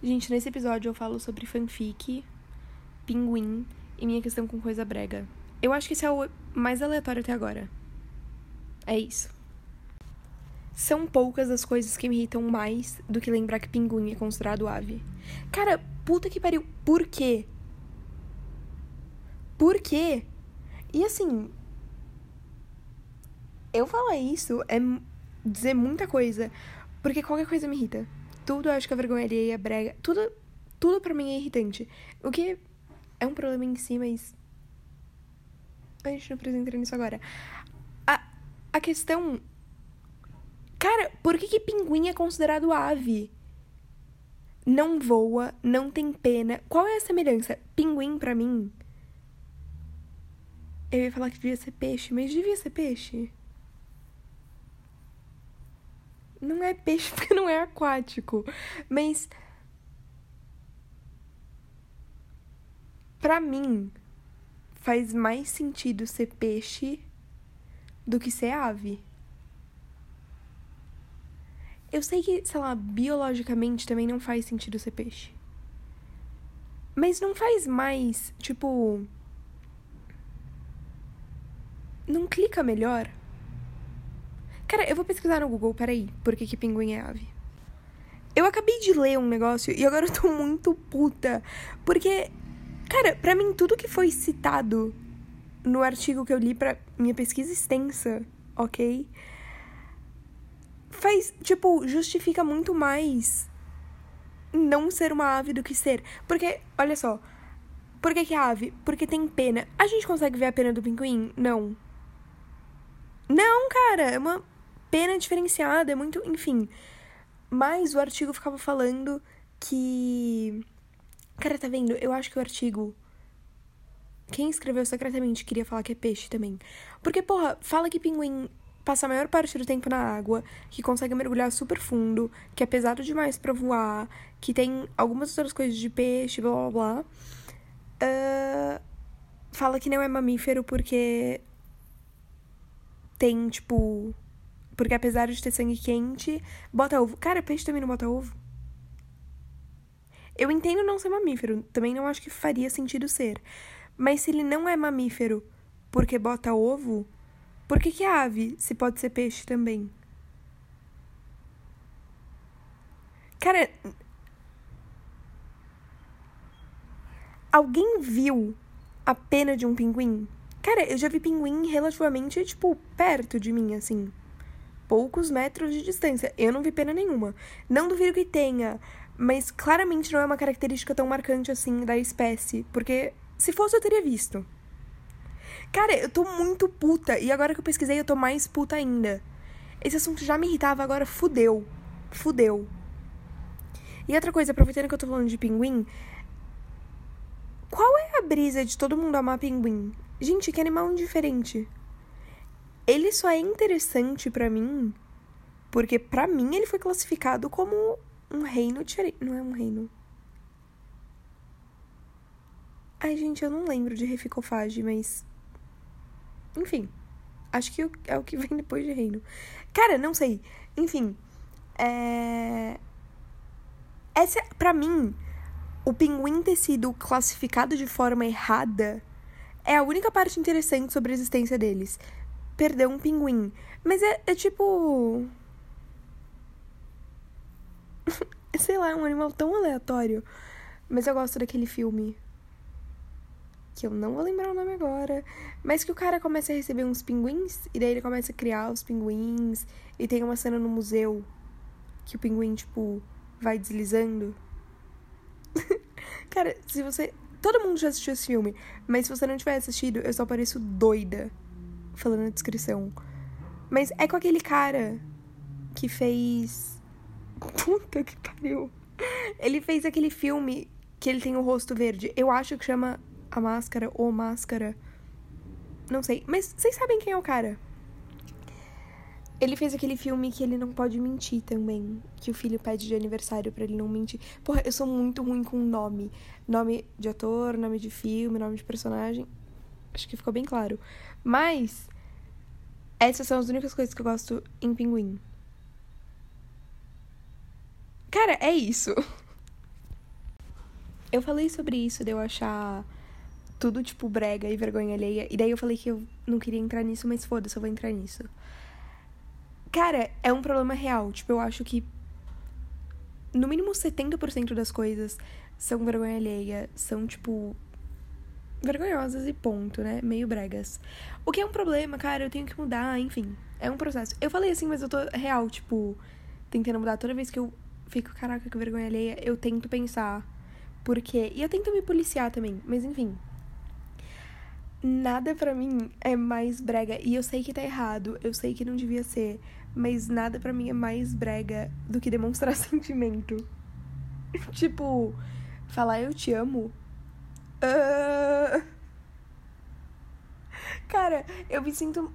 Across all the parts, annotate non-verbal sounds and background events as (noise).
Gente, nesse episódio eu falo sobre fanfic, pinguim e minha questão com coisa brega. Eu acho que esse é o mais aleatório até agora. É isso. São poucas as coisas que me irritam mais do que lembrar que pinguim é considerado ave. Cara, puta que pariu. Por quê? Por quê? E assim. Eu falar isso é dizer muita coisa. Porque qualquer coisa me irrita. Tudo eu acho que a vergonha alheia, é brega. Tudo, tudo pra mim é irritante. O que é um problema em si, mas. A gente não precisa entrar nisso agora. A, a questão. Cara, por que, que pinguim é considerado ave? Não voa, não tem pena. Qual é a semelhança? Pinguim, para mim. Eu ia falar que devia ser peixe, mas devia ser peixe. Não é peixe (laughs) porque não é aquático. Mas. Pra mim, faz mais sentido ser peixe do que ser ave. Eu sei que, sei lá, biologicamente também não faz sentido ser peixe. Mas não faz mais, tipo. Não clica melhor? Cara, eu vou pesquisar no Google, peraí, por que, que pinguim é ave. Eu acabei de ler um negócio e agora eu tô muito puta. Porque, cara, pra mim tudo que foi citado no artigo que eu li pra minha pesquisa extensa, ok? Faz, tipo, justifica muito mais não ser uma ave do que ser. Porque, olha só, por que, que é ave? Porque tem pena. A gente consegue ver a pena do pinguim? Não. Não, cara, é uma pena diferenciada, é muito. Enfim. Mas o artigo ficava falando que. Cara, tá vendo? Eu acho que o artigo. Quem escreveu secretamente queria falar que é peixe também. Porque, porra, fala que pinguim passa a maior parte do tempo na água, que consegue mergulhar super fundo, que é pesado demais para voar, que tem algumas outras coisas de peixe, blá blá blá. Uh, fala que não é mamífero porque tem, tipo, porque apesar de ter sangue quente, bota ovo. Cara, peixe também não bota ovo. Eu entendo não ser mamífero, também não acho que faria sentido ser. Mas se ele não é mamífero porque bota ovo, por que, que a ave se pode ser peixe também? Cara. Alguém viu a pena de um pinguim? Cara, eu já vi pinguim relativamente, tipo, perto de mim, assim poucos metros de distância. Eu não vi pena nenhuma. Não duvido que tenha, mas claramente não é uma característica tão marcante assim da espécie, porque se fosse eu teria visto. Cara, eu tô muito puta e agora que eu pesquisei eu tô mais puta ainda. Esse assunto já me irritava, agora fudeu. Fudeu. E outra coisa, aproveitando que eu tô falando de pinguim, qual é a brisa de todo mundo amar pinguim? Gente, que animal indiferente ele só é interessante para mim porque para mim ele foi classificado como um reino diferente. Não é um reino. Ai, gente, eu não lembro de reficofage, mas. Enfim. Acho que é o que (laughs) vem depois de reino. Cara, não sei. Enfim. É. Essa, pra mim, o pinguim ter sido classificado de forma errada é a única parte interessante sobre a existência deles perder um pinguim. Mas é, é tipo. (laughs) Sei lá, é um animal tão aleatório. Mas eu gosto daquele filme. Que eu não vou lembrar o nome agora. Mas que o cara começa a receber uns pinguins. E daí ele começa a criar os pinguins. E tem uma cena no museu. Que o pinguim, tipo, vai deslizando. (laughs) cara, se você. Todo mundo já assistiu esse filme. Mas se você não tiver assistido, eu só pareço doida falando na descrição. Mas é com aquele cara que fez. (laughs) Puta que pariu. Ele fez aquele filme que ele tem o rosto verde. Eu acho que chama A Máscara ou Máscara. Não sei. Mas vocês sabem quem é o cara? Ele fez aquele filme que ele não pode mentir também. Que o filho pede de aniversário para ele não mentir. Porra, eu sou muito ruim com nome. Nome de ator, nome de filme, nome de personagem. Acho que ficou bem claro. Mas essas são as únicas coisas que eu gosto em pinguim. Cara, é isso. (laughs) Eu falei sobre isso de eu achar tudo, tipo, brega e vergonha alheia. E daí eu falei que eu não queria entrar nisso, mas foda-se, eu vou entrar nisso. Cara, é um problema real. Tipo, eu acho que no mínimo 70% das coisas são vergonha alheia, são, tipo, vergonhosas e ponto, né? Meio bregas. O que é um problema, cara, eu tenho que mudar, enfim. É um processo. Eu falei assim, mas eu tô real, tipo, tentando mudar. Toda vez que eu fico, caraca, que vergonha alheia, eu tento pensar por quê. E eu tento me policiar também, mas enfim. Nada para mim é mais brega. E eu sei que tá errado, eu sei que não devia ser. Mas nada para mim é mais brega do que demonstrar (laughs) sentimento. tipo, falar eu te amo Uh... Cara, eu me sinto.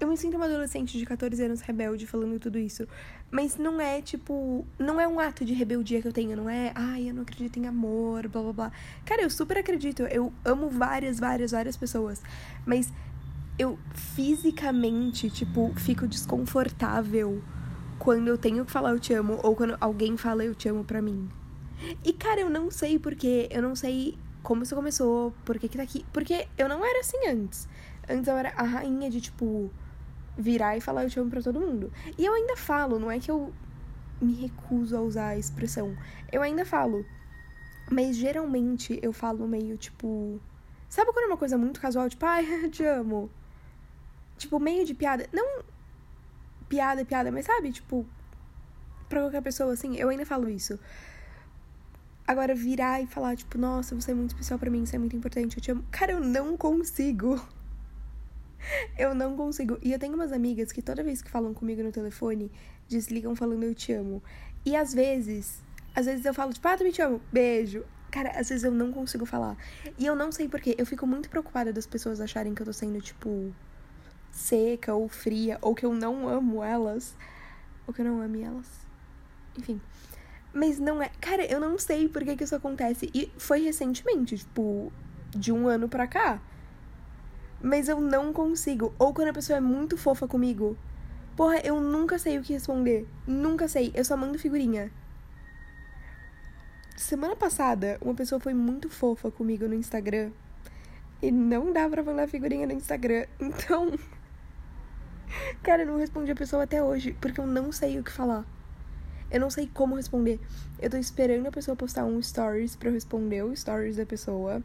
Eu me sinto uma adolescente de 14 anos rebelde falando tudo isso. Mas não é tipo. Não é um ato de rebeldia que eu tenho, não é. Ai, eu não acredito em amor, blá blá blá. Cara, eu super acredito. Eu amo várias, várias, várias pessoas. Mas eu fisicamente, tipo, fico desconfortável quando eu tenho que falar eu te amo ou quando alguém fala eu te amo pra mim. E, cara, eu não sei porque. Eu não sei como isso começou, por que que tá aqui. Porque eu não era assim antes. Antes eu era a rainha de, tipo, virar e falar eu te amo pra todo mundo. E eu ainda falo, não é que eu me recuso a usar a expressão. Eu ainda falo. Mas geralmente eu falo meio, tipo. Sabe quando é uma coisa muito casual, tipo, ai, (laughs) te amo? Tipo, meio de piada. Não piada, piada, mas sabe, tipo, pra qualquer pessoa, assim, eu ainda falo isso. Agora, virar e falar, tipo, nossa, você é muito especial para mim, você é muito importante, eu te amo. Cara, eu não consigo. (laughs) Eu não consigo. E eu tenho umas amigas que toda vez que falam comigo no telefone, desligam falando eu te amo. E às vezes, às vezes eu falo, tipo, ah, também te amo, beijo. Cara, às vezes eu não consigo falar. E eu não sei porquê. Eu fico muito preocupada das pessoas acharem que eu tô sendo, tipo, seca ou fria, ou que eu não amo elas. Ou que eu não ame elas. Enfim. Mas não é. Cara, eu não sei por que, que isso acontece. E foi recentemente, tipo, de um ano pra cá. Mas eu não consigo. Ou quando a pessoa é muito fofa comigo. Porra, eu nunca sei o que responder. Nunca sei. Eu só mando figurinha. Semana passada, uma pessoa foi muito fofa comigo no Instagram. E não dá pra mandar figurinha no Instagram. (laughs) Então. Cara, eu não respondi a pessoa até hoje. Porque eu não sei o que falar. Eu não sei como responder. Eu tô esperando a pessoa postar um stories pra eu responder o stories da pessoa.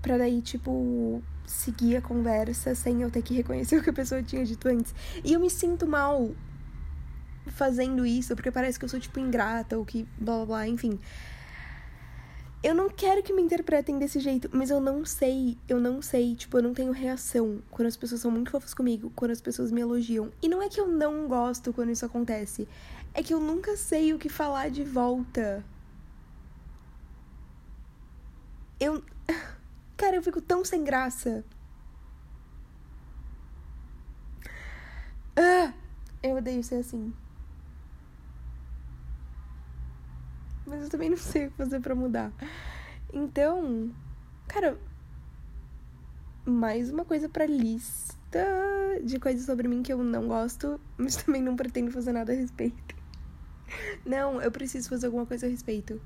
Pra daí, tipo, seguir a conversa sem eu ter que reconhecer o que a pessoa tinha dito antes. E eu me sinto mal fazendo isso, porque parece que eu sou, tipo, ingrata ou que blá blá blá, enfim. Eu não quero que me interpretem desse jeito, mas eu não sei, eu não sei, tipo, eu não tenho reação quando as pessoas são muito fofas comigo, quando as pessoas me elogiam. E não é que eu não gosto quando isso acontece, é que eu nunca sei o que falar de volta. Eu. (laughs) Cara, eu fico tão sem graça. Ah, eu odeio ser assim. Mas eu também não sei o que fazer para mudar. Então, cara, mais uma coisa pra lista de coisas sobre mim que eu não gosto, mas (laughs) também não pretendo fazer nada a respeito. Não, eu preciso fazer alguma coisa a respeito.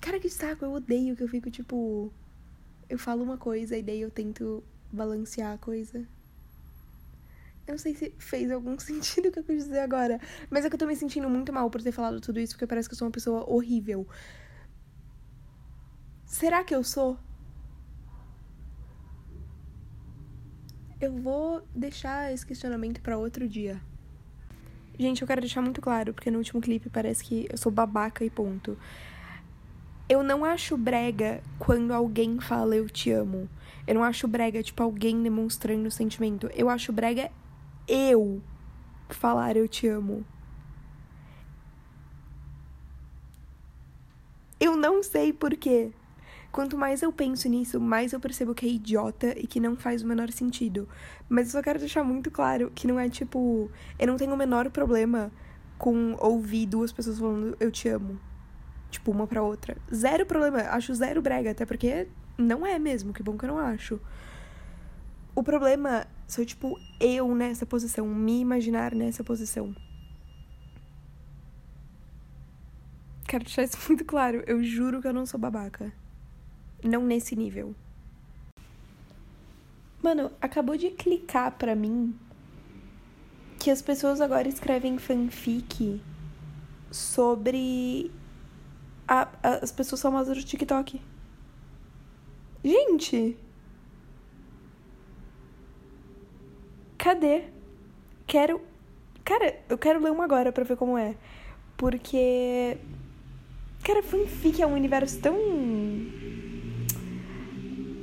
Cara, que saco, eu odeio que eu fico tipo. Eu falo uma coisa e daí eu tento balancear a coisa. Eu não sei se fez algum (laughs) sentido o que eu quis dizer agora. Mas é que eu tô me sentindo muito mal por ter falado tudo isso, porque parece que eu sou uma pessoa horrível. Será que eu sou? Eu vou deixar esse questionamento para outro dia. Gente, eu quero deixar muito claro, porque no último clipe parece que eu sou babaca e ponto. Eu não acho brega quando alguém fala eu te amo. Eu não acho brega, tipo, alguém demonstrando sentimento. Eu acho brega eu falar eu te amo. Eu não sei porquê. Quanto mais eu penso nisso, mais eu percebo que é idiota e que não faz o menor sentido. Mas eu só quero deixar muito claro que não é tipo. Eu não tenho o menor problema com ouvir duas pessoas falando eu te amo. Tipo, uma pra outra. Zero problema. Acho zero brega, até porque não é mesmo. Que bom que eu não acho. O problema sou, tipo, eu nessa posição, me imaginar nessa posição. Quero deixar isso (laughs) muito claro. Eu juro que eu não sou babaca. Não nesse nível. Mano, acabou de clicar pra mim que as pessoas agora escrevem fanfic sobre a, a, as pessoas famosas do TikTok. Gente! Cadê? Quero. Cara, eu quero ler uma agora pra ver como é. Porque. Cara, fanfic é um universo tão.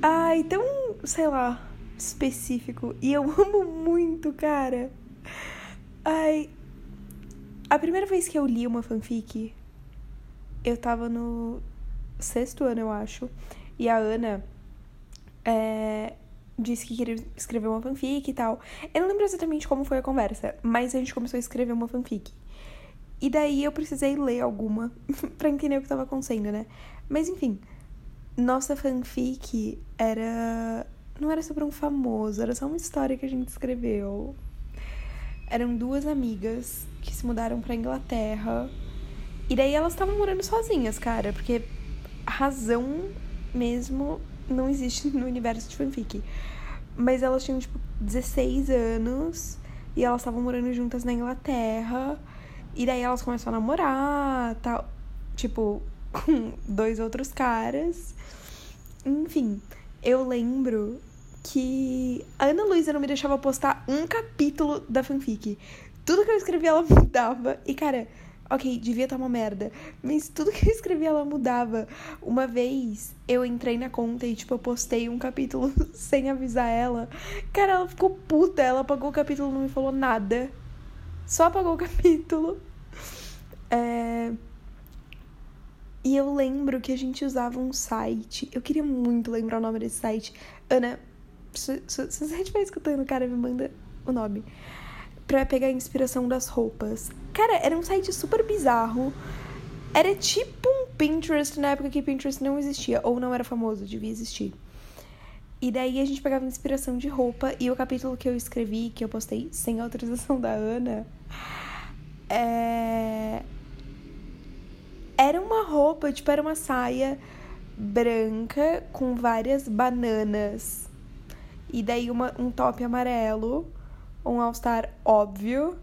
Ai, tão. sei lá. específico. E eu (laughs) amo muito, cara. Ai. A primeira vez que eu li uma fanfic, eu tava no sexto ano, eu acho. E a Ana é, disse que queria escrever uma fanfic e tal. Eu não lembro exatamente como foi a conversa, mas a gente começou a escrever uma fanfic. E daí eu precisei ler alguma (laughs) pra entender o que tava acontecendo, né? Mas enfim, nossa fanfic era. Não era sobre um famoso, era só uma história que a gente escreveu. Eram duas amigas que se mudaram pra Inglaterra. E daí elas estavam morando sozinhas, cara, porque razão mesmo não existe no universo de fanfic. Mas elas tinham, tipo, 16 anos e elas estavam morando juntas na Inglaterra. E daí elas começaram a namorar, tal. Tipo, (laughs) com dois outros caras. Enfim, eu lembro que a Ana Luísa não me deixava postar um capítulo da fanfic. Tudo que eu escrevia ela (laughs) mudava. E, cara, ok, devia estar uma merda. Mas tudo que eu escrevia ela mudava. Uma vez eu entrei na conta e, tipo, eu postei um capítulo (laughs) sem avisar ela. Cara, ela ficou puta. Ela apagou o capítulo não me falou nada. Só apagou o (laughs) capítulo. É... E eu lembro que a gente usava um site. Eu queria muito lembrar o nome desse site. Ana, se, se, se você estiver escutando, cara, me manda o nome. Pra pegar a inspiração das roupas. Cara, era um site super bizarro. Era tipo um Pinterest na época que Pinterest não existia. Ou não era famoso, devia existir. E daí a gente pegava inspiração de roupa. E o capítulo que eu escrevi, que eu postei sem autorização (laughs) da Ana. É era uma roupa, tipo, era uma saia branca com várias bananas. E daí uma, um top amarelo, um all-star óbvio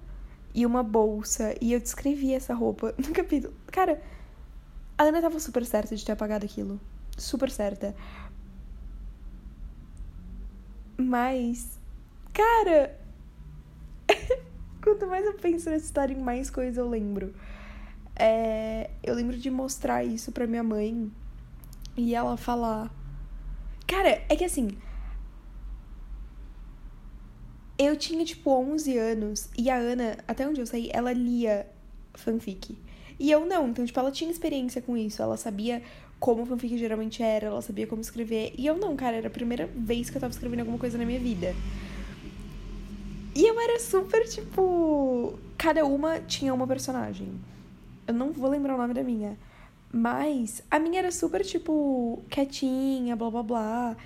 e uma bolsa. E eu descrevi essa roupa (laughs) no capítulo. Cara, a Ana tava super certa de ter apagado aquilo. Super certa. Mas, cara, (laughs) quanto mais eu penso nessa história, mais coisas eu lembro. É, eu lembro de mostrar isso pra minha mãe e ela falar. Cara, é que assim. Eu tinha tipo 11 anos e a Ana, até onde eu saí, ela lia fanfic. E eu não, então, tipo, ela tinha experiência com isso, ela sabia como fanfic geralmente era, ela sabia como escrever. E eu não, cara, era a primeira vez que eu tava escrevendo alguma coisa na minha vida. E eu era super, tipo. Cada uma tinha uma personagem. Eu não vou lembrar o nome da minha. Mas a minha era super, tipo, quietinha, blá blá blá.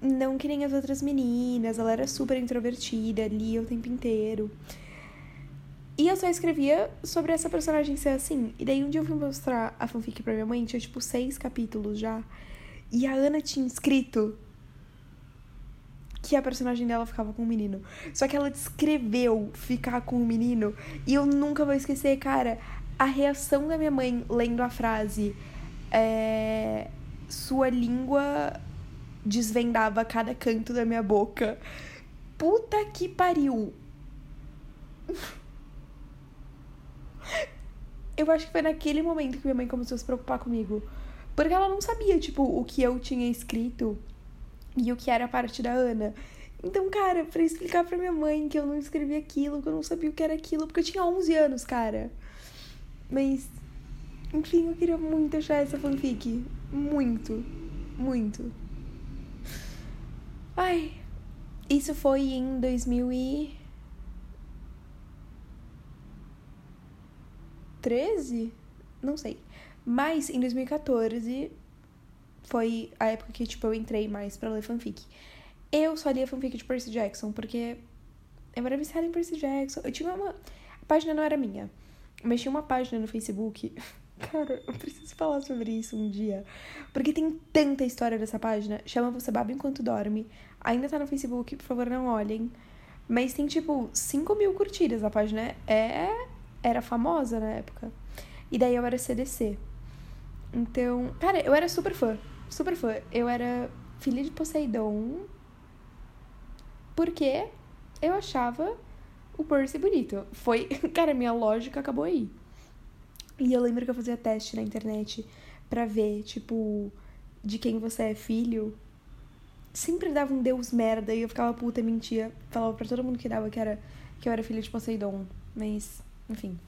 Não que nem as outras meninas. Ela era super introvertida, lia o tempo inteiro. E eu só escrevia sobre essa personagem ser assim. E daí um dia eu fui mostrar a fanfic pra minha mãe, tinha tipo seis capítulos já. E a Ana tinha escrito que a personagem dela ficava com o um menino. Só que ela descreveu ficar com o um menino. E eu nunca vou esquecer, cara a reação da minha mãe lendo a frase é, sua língua desvendava cada canto da minha boca. Puta que pariu. Eu acho que foi naquele momento que minha mãe começou a se preocupar comigo. Porque ela não sabia, tipo, o que eu tinha escrito e o que era a parte da Ana. Então, cara, pra explicar pra minha mãe que eu não escrevi aquilo, que eu não sabia o que era aquilo, porque eu tinha 11 anos, cara. Mas, enfim, eu queria muito achar essa fanfic. Muito. Muito. Ai. Isso foi em 2000 e... 13? Não sei. Mas em 2014 foi a época que, tipo, eu entrei mais pra ler fanfic. Eu só lia fanfic de Percy Jackson, porque eu era viciada em Percy Jackson. Eu tinha uma. A página não era minha. Mas tinha uma página no Facebook Cara, eu preciso falar sobre isso um dia. Porque tem tanta história dessa página. Chama Você Baba Enquanto Dorme. Ainda tá no Facebook, por favor, não olhem. Mas tem, tipo, 5 mil curtidas. A página é... era famosa na época. E daí eu era CDC. Então, cara, eu era super fã. Super fã. Eu era filha de Poseidon. Porque eu achava o Percy bonito. Foi. (laughs) Cara, minha lógica acabou aí. E eu lembro que eu fazia teste na internet pra ver, tipo, de quem você é filho. Sempre dava um deus merda e eu ficava puta e mentia. Falava pra todo mundo que dava que, era, que eu era filha de Poseidon. Mas, enfim.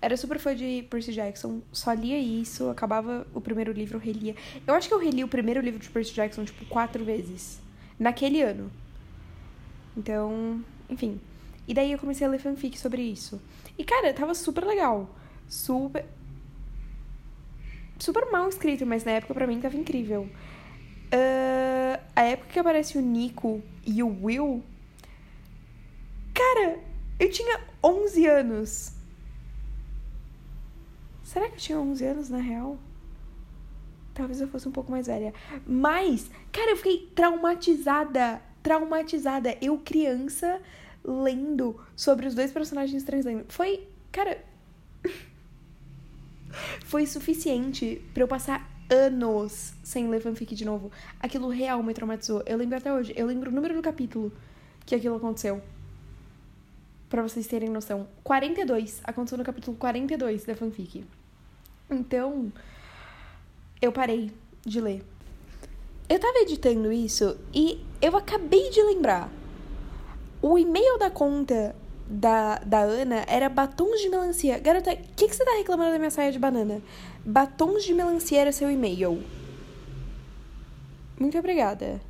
Era super fã de Percy Jackson, só lia isso, acabava o primeiro livro, eu relia. Eu acho que eu reli o primeiro livro de Percy Jackson, tipo, quatro vezes. Naquele ano. Então, enfim. E daí eu comecei a ler fanfic sobre isso. E, cara, tava super legal. Super. Super mal escrito, mas na época pra mim tava incrível. Uh, a época que aparece o Nico e o Will. Cara, eu tinha 11 anos. Será que eu tinha 11 anos na real? Talvez eu fosse um pouco mais velha. Mas, cara, eu fiquei traumatizada. Traumatizada. Eu, criança, lendo sobre os dois personagens transgênero. Foi, cara. Foi suficiente para eu passar anos sem ler fanfic de novo. Aquilo real me traumatizou. Eu lembro até hoje. Eu lembro o número do capítulo que aquilo aconteceu. Pra vocês terem noção. 42. Aconteceu no capítulo 42 da fanfic. Então, eu parei de ler. Eu tava editando isso e eu acabei de lembrar o e-mail da conta da, da Ana era batons de melancia. Garota, o que, que você tá reclamando da minha saia de banana? Batons de melancia era seu e-mail. Muito obrigada.